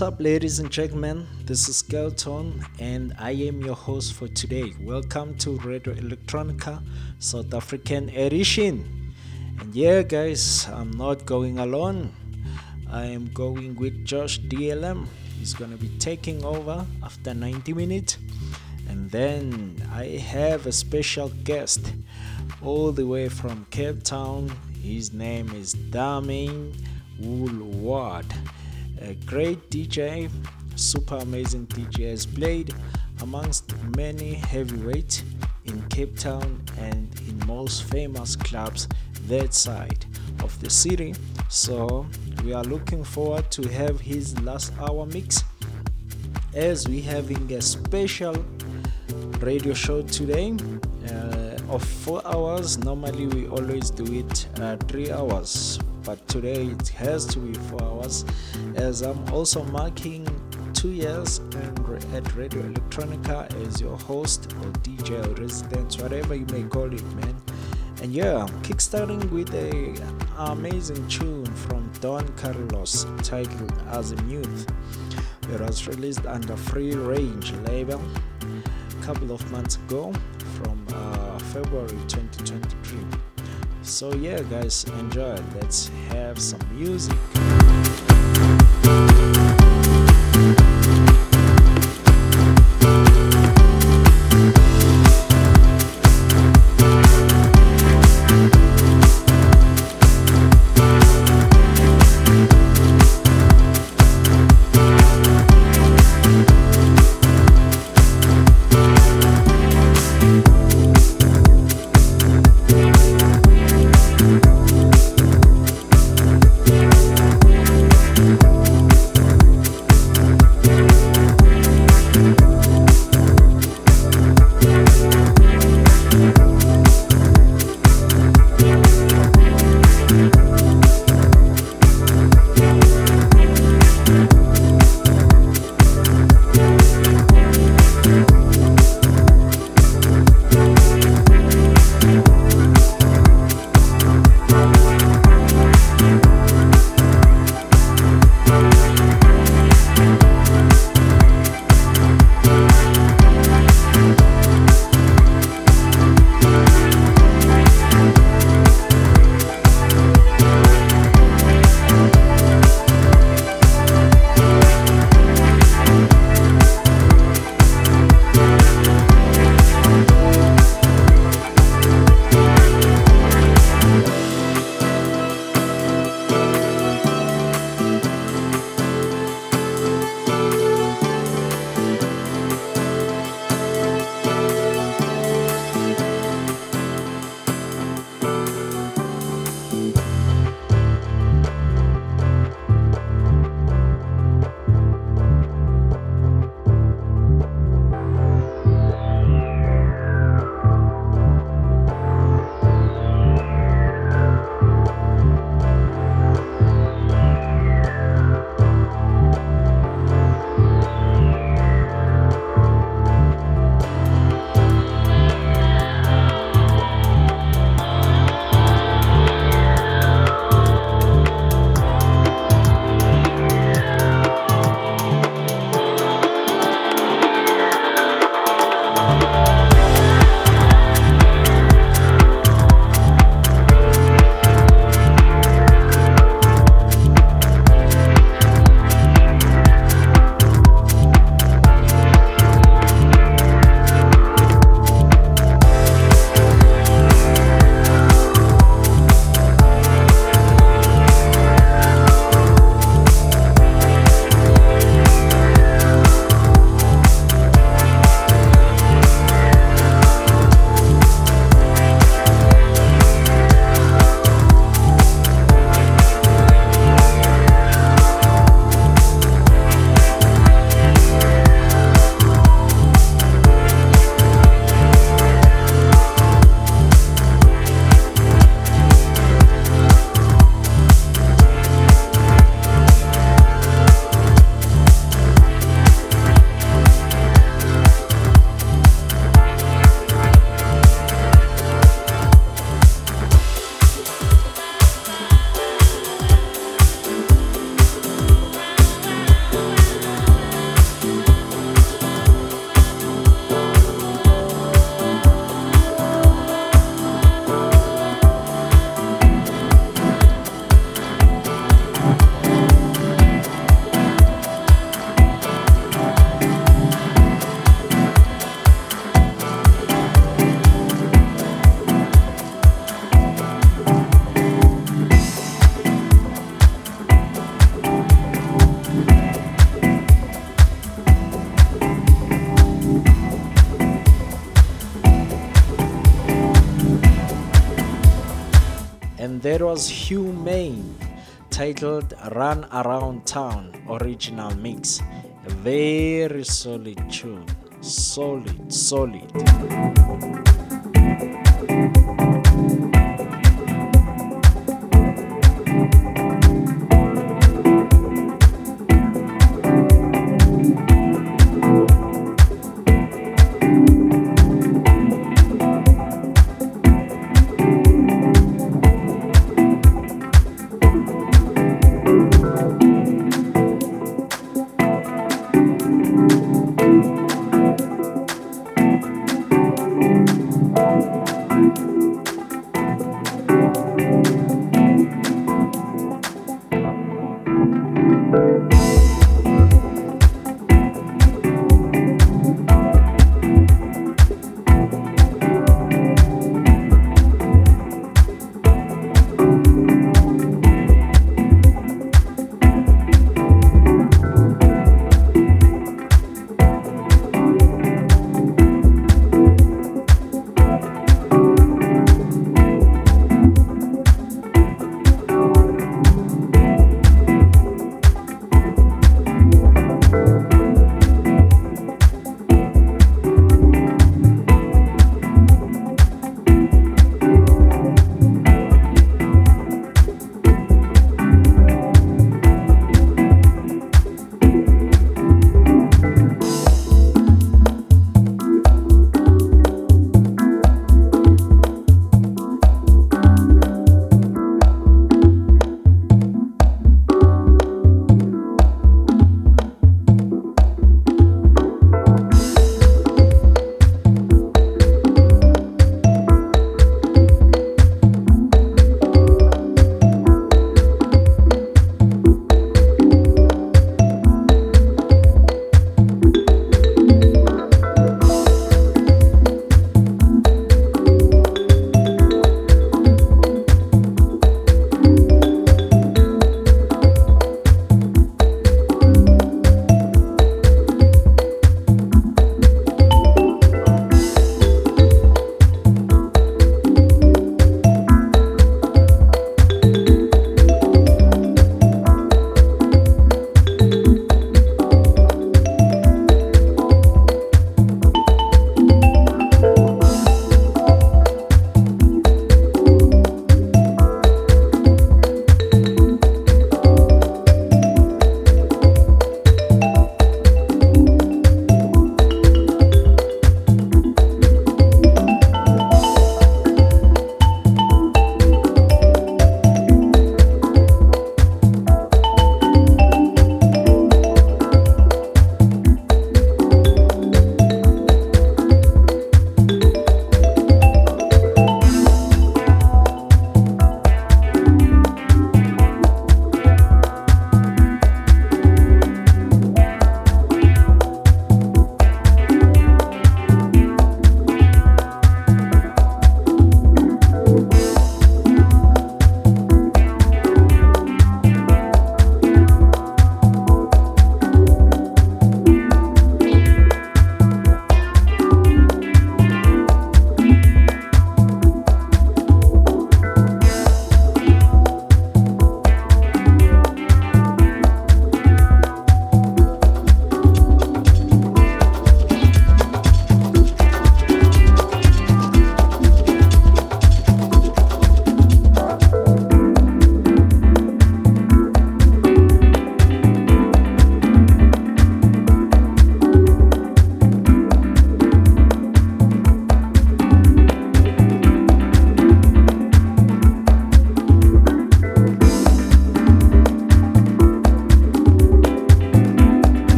what's up, ladies and gentlemen? This is Skale Tone, and I am your host for today. Welcome to Radio Electronica South African edition. And yeah, guys, I'm not going alone. I am going with Josh DLM. He's gonna be taking over after 90 minutes. And then I have a special guest all the way from Cape Town. His name is Damian Woolward a great DJ, super amazing DJ, has played amongst many heavyweights in Cape Town and in most famous clubs that side of the city. So we are looking forward to have his last hour mix as we having a special radio show today uh, of four hours. Normally we always do it uh, three hours, but today it has to be four hours as I'm also marking two years and at Radio Electronica as your host or DJ or resident, whatever you may call it, man. And yeah, kickstarting with a amazing tune from Don Carlos titled As a Youth. It was released under Free Range label a couple of months ago from uh, February 2023. So yeah, guys, enjoy. Let's have some music. And that was Hugh Main titled Run Around Town original mix. A very solid tune. Solid, solid.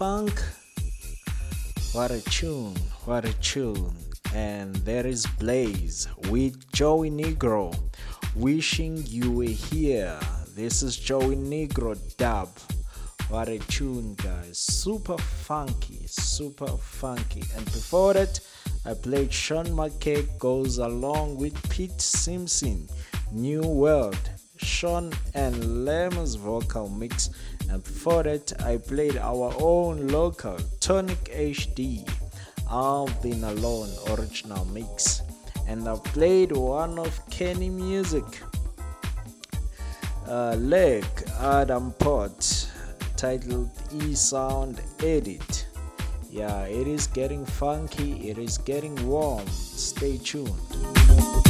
Funk? What a tune, what a tune. And there is Blaze with Joey Negro wishing you were here. This is Joey Negro dub. What a tune, guys. Super funky, super funky. And before that, I played Sean McKay Goes Along with Pete Simpson, New World. Sean and Lem's vocal mix. And before that, I played our own local Tonic HD, I've Been Alone original mix. And I played one of Kenny Music, uh, Leg Adam Pot titled E Sound Edit. Yeah, it is getting funky, it is getting warm. Stay tuned.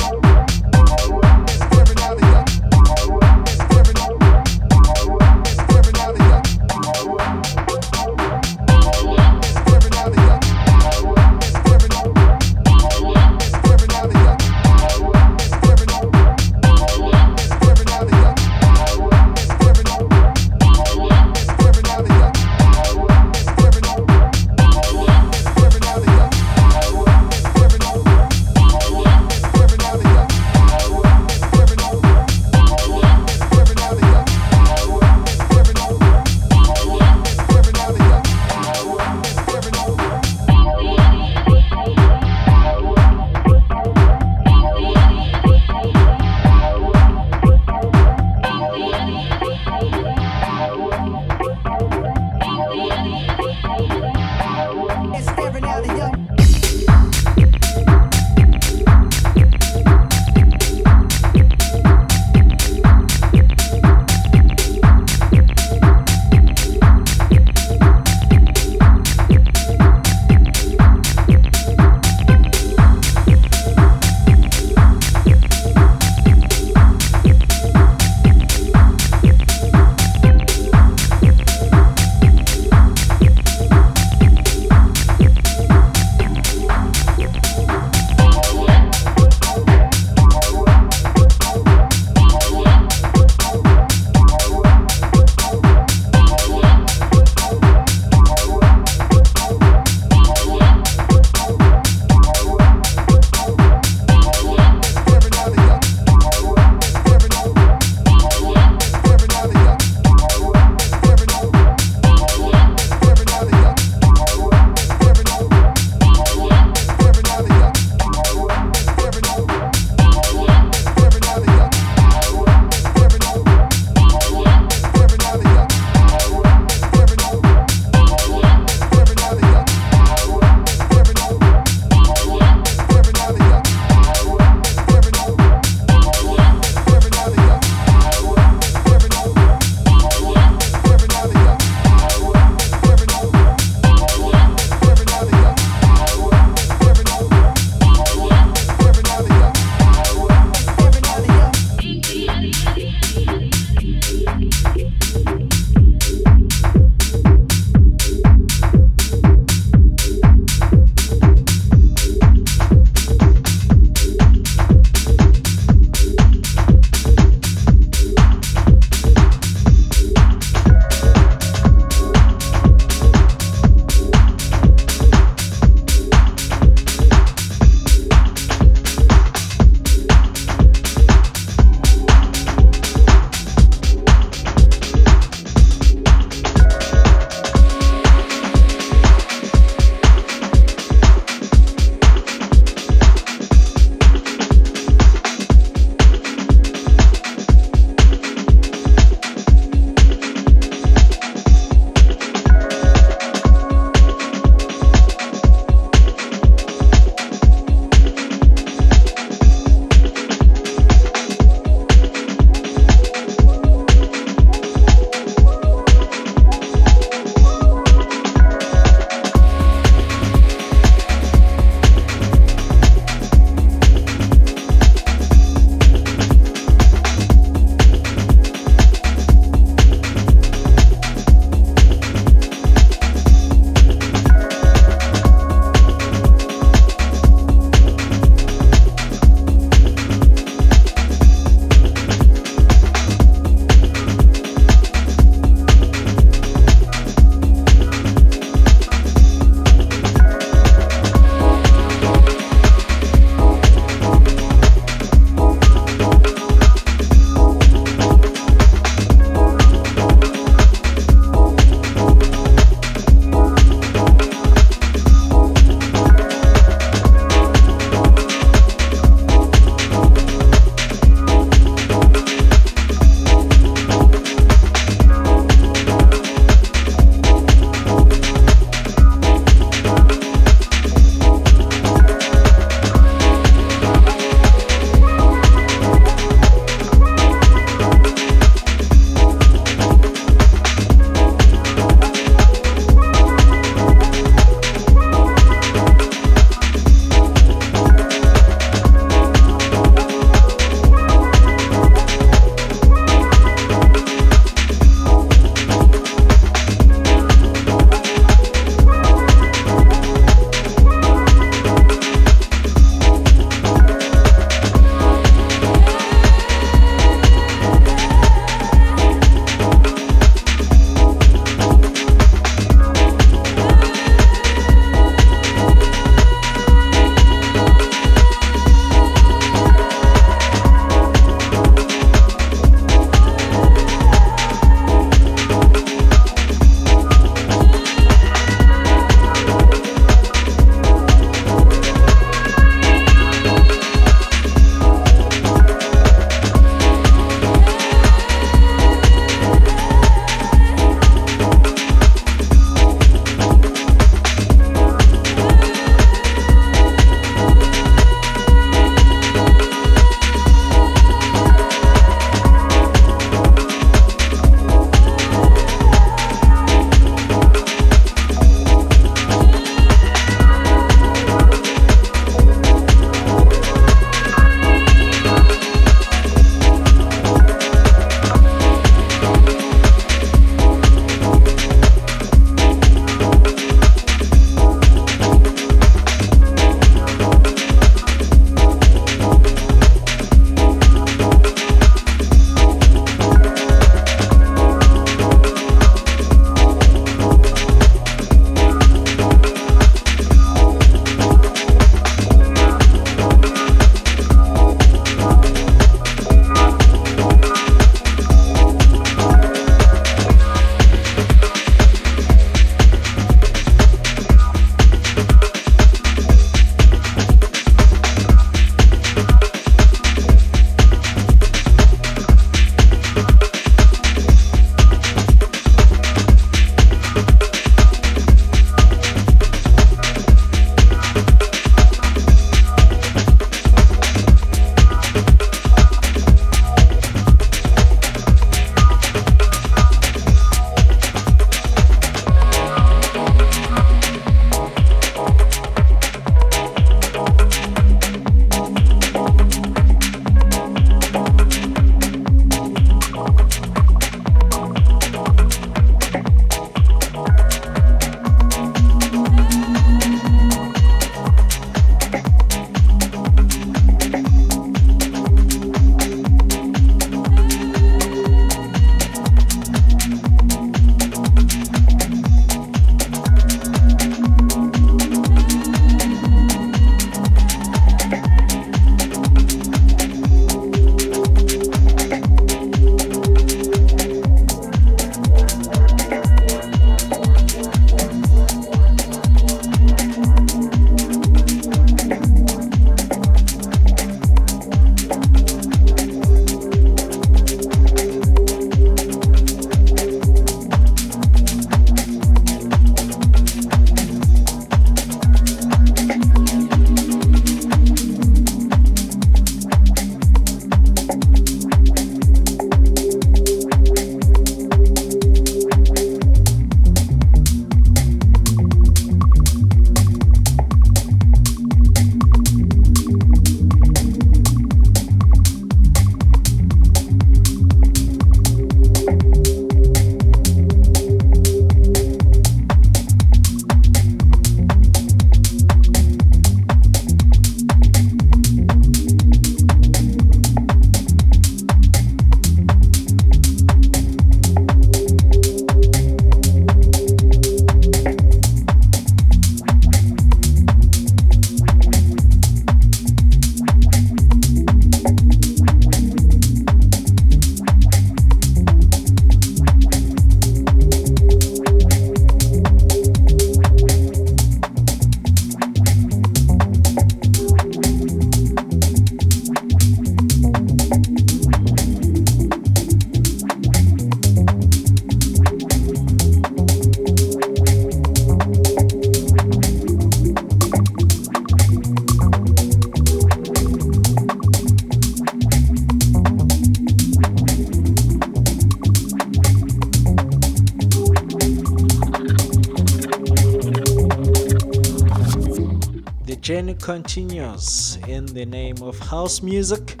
Continues in the name of house music.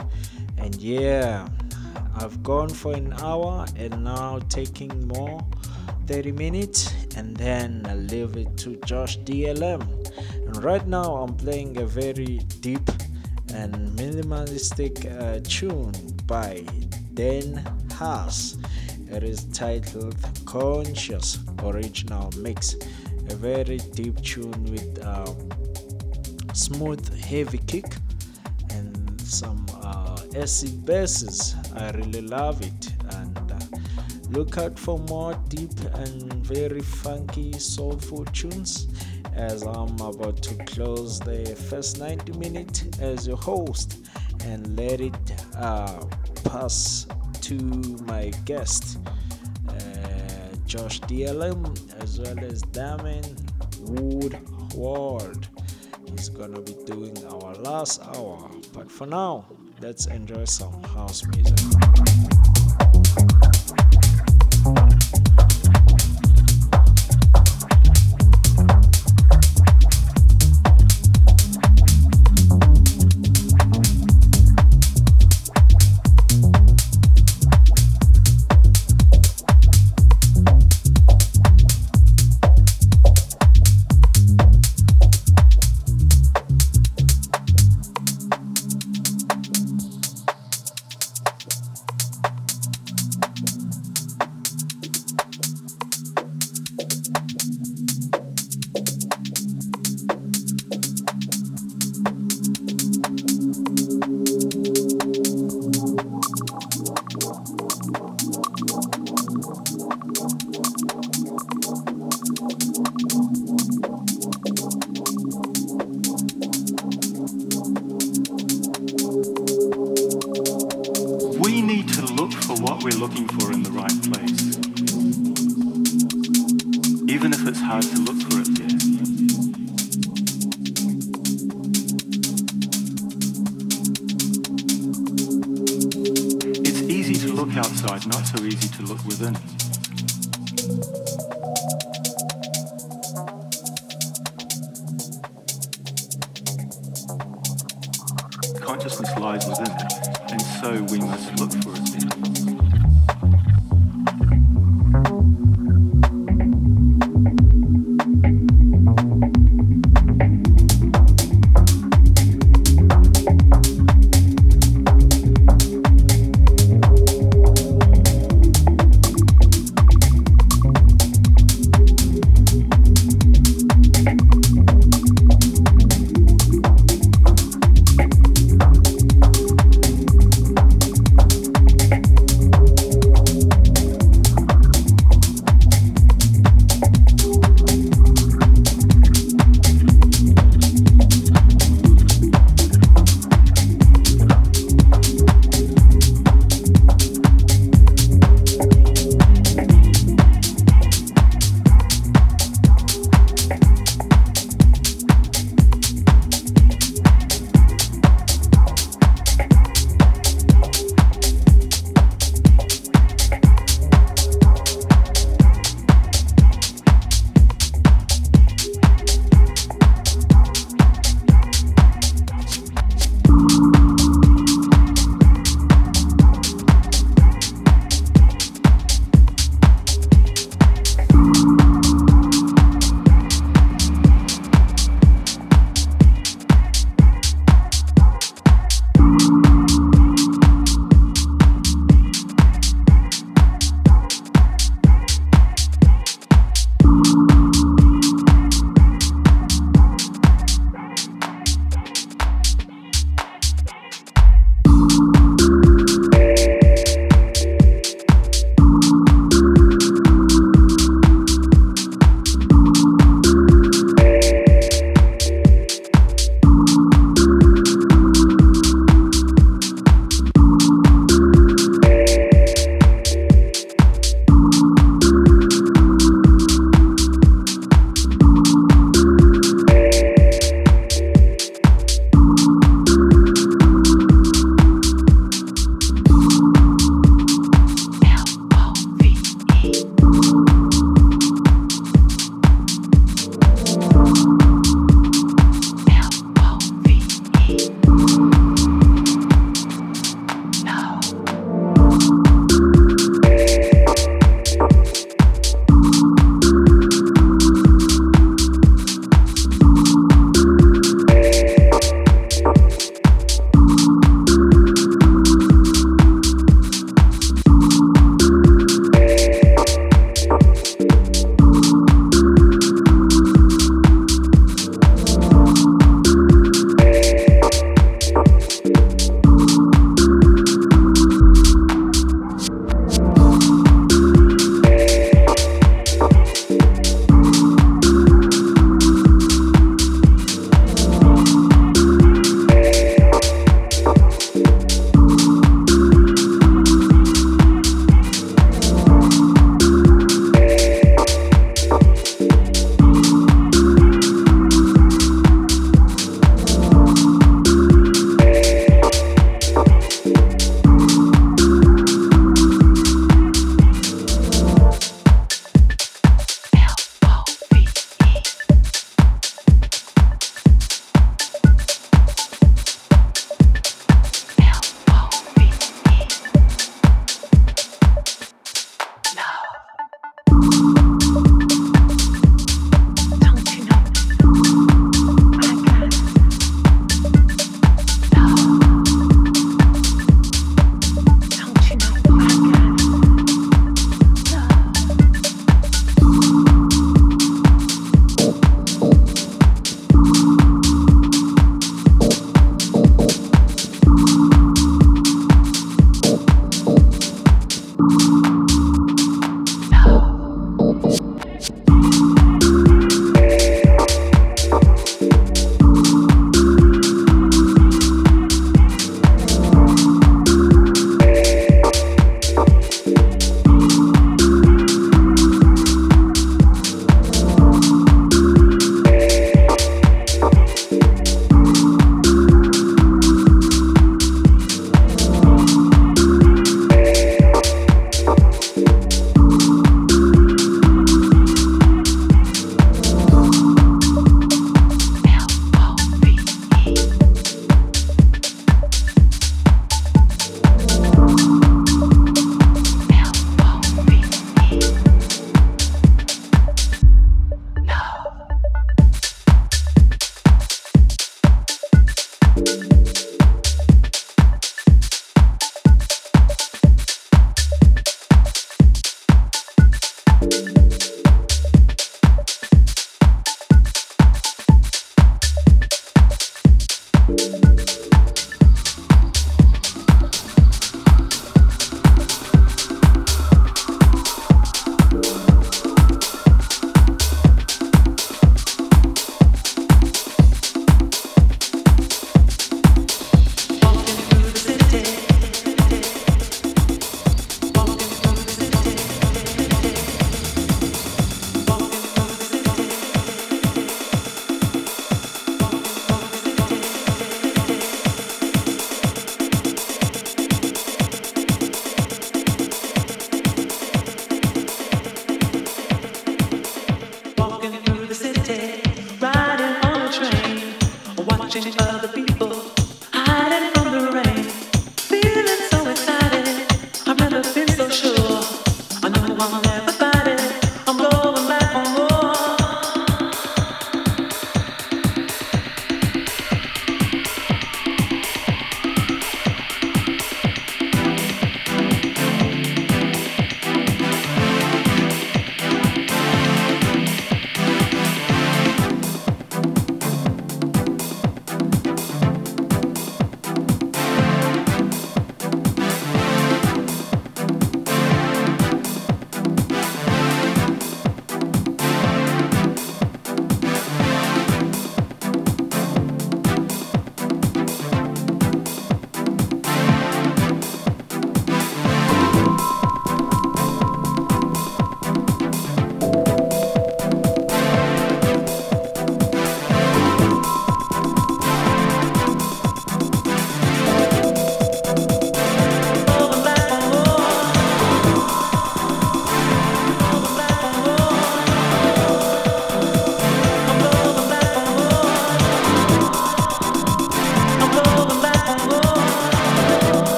And yeah, I've gone for an hour and now taking more 30 minutes and then I leave it to Josh DLM. And right now I'm playing a very deep and minimalistic uh, tune by Dan Haas. It is titled Conscious Original Mix. A very deep tune with smooth, heavy kick and some uh, acid basses. I really love it. And uh, look out for more deep and very funky, soulful tunes as I'm about to close the first 90 minutes as your host and let it uh, pass to my guest, uh, Josh DLM, as well as Damian Woolward. Gonna be doing our last hour, but for now, let's enjoy some house music.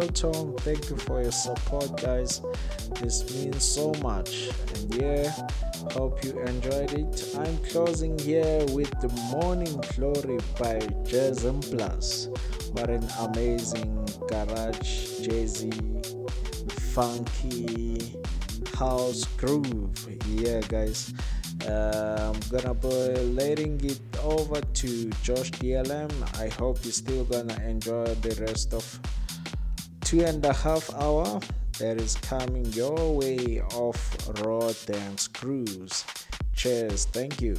Is thank you for your support guys this means so much and yeah Hope you enjoyed it. I'm closing here with The Morning Glory by Jazzm Plus. What an amazing garage, jazzy, funky house groove. Yeah, guys. Uh, I'm gonna be letting it over to Josh DLM. I hope you're still gonna enjoy the rest of two and a half hour that is coming your way off Raw Dance Cruise. Cheers, thank you.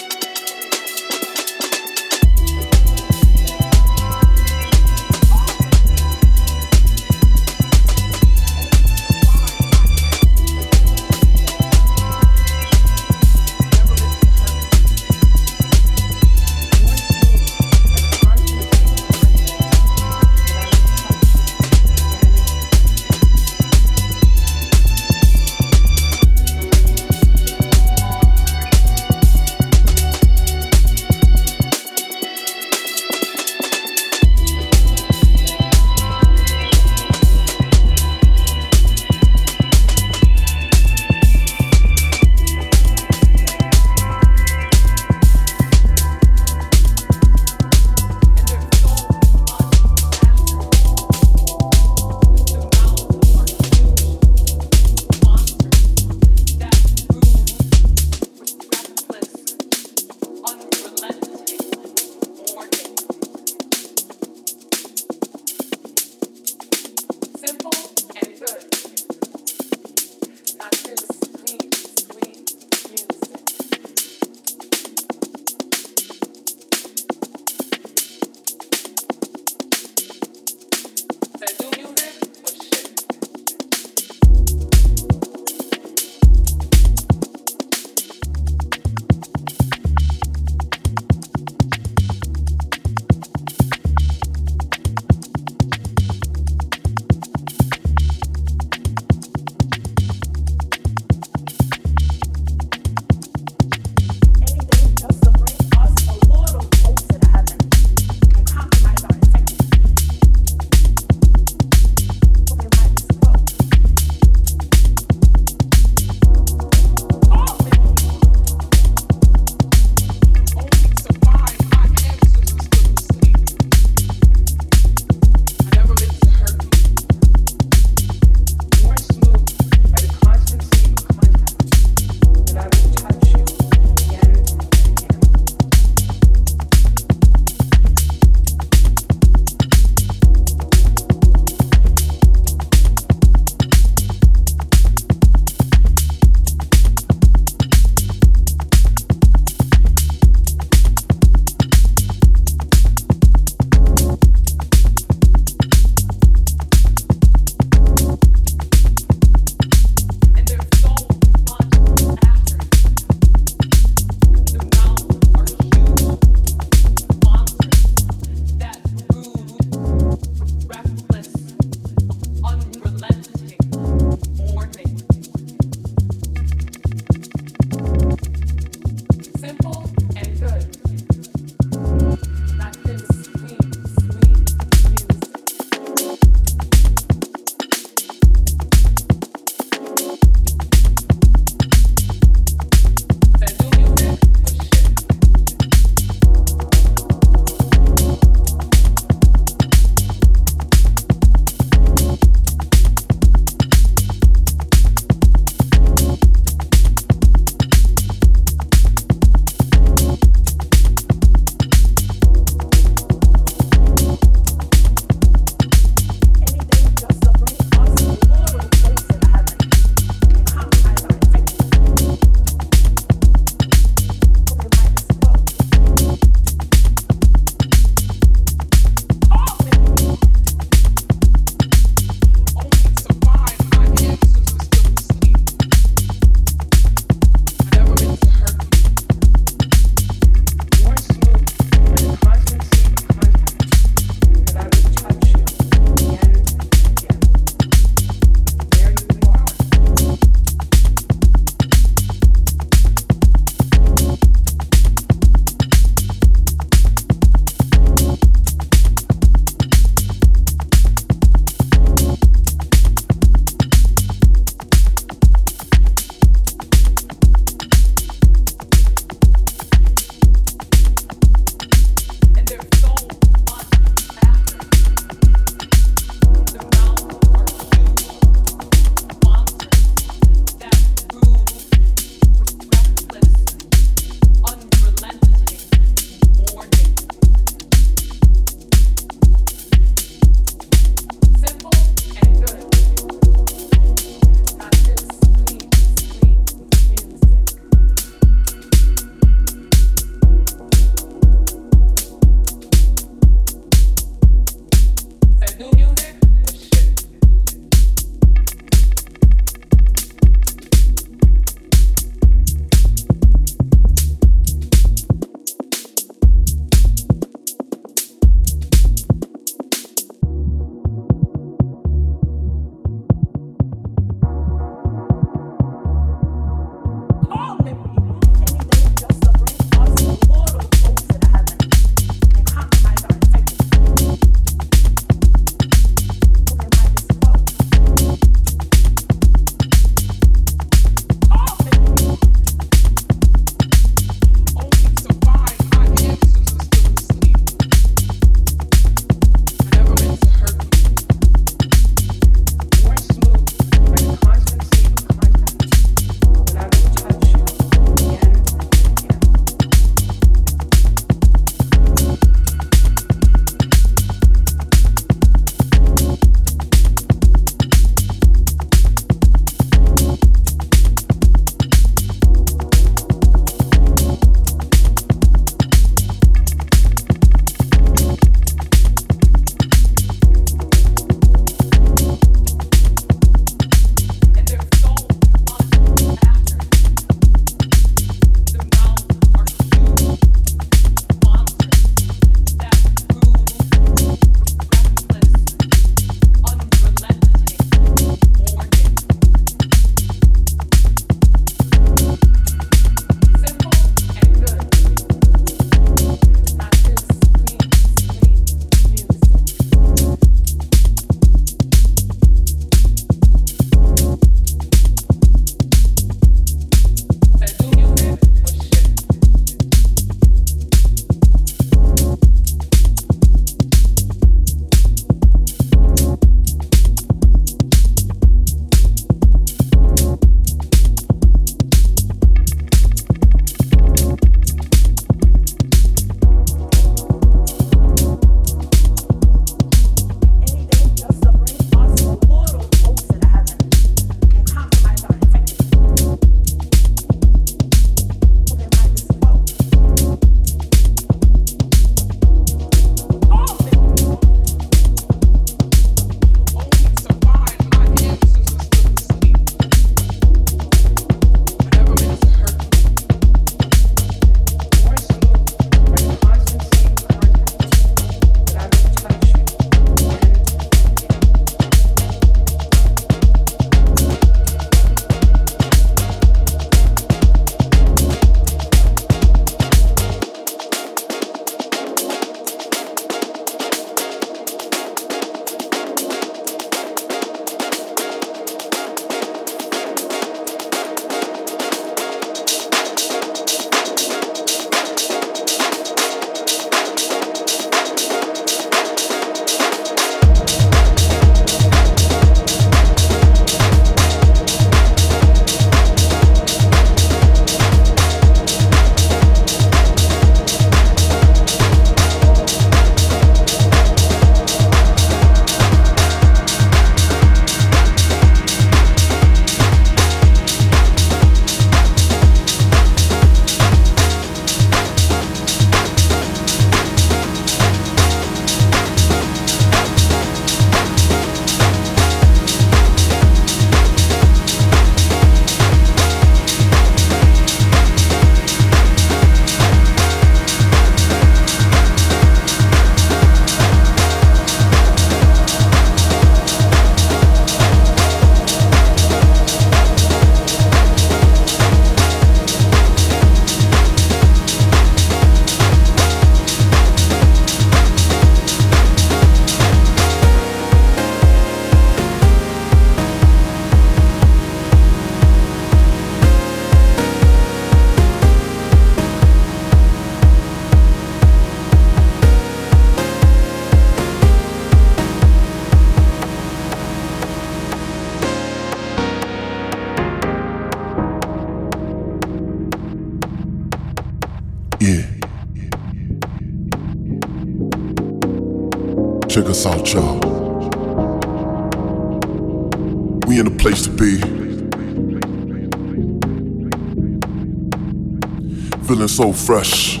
So fresh,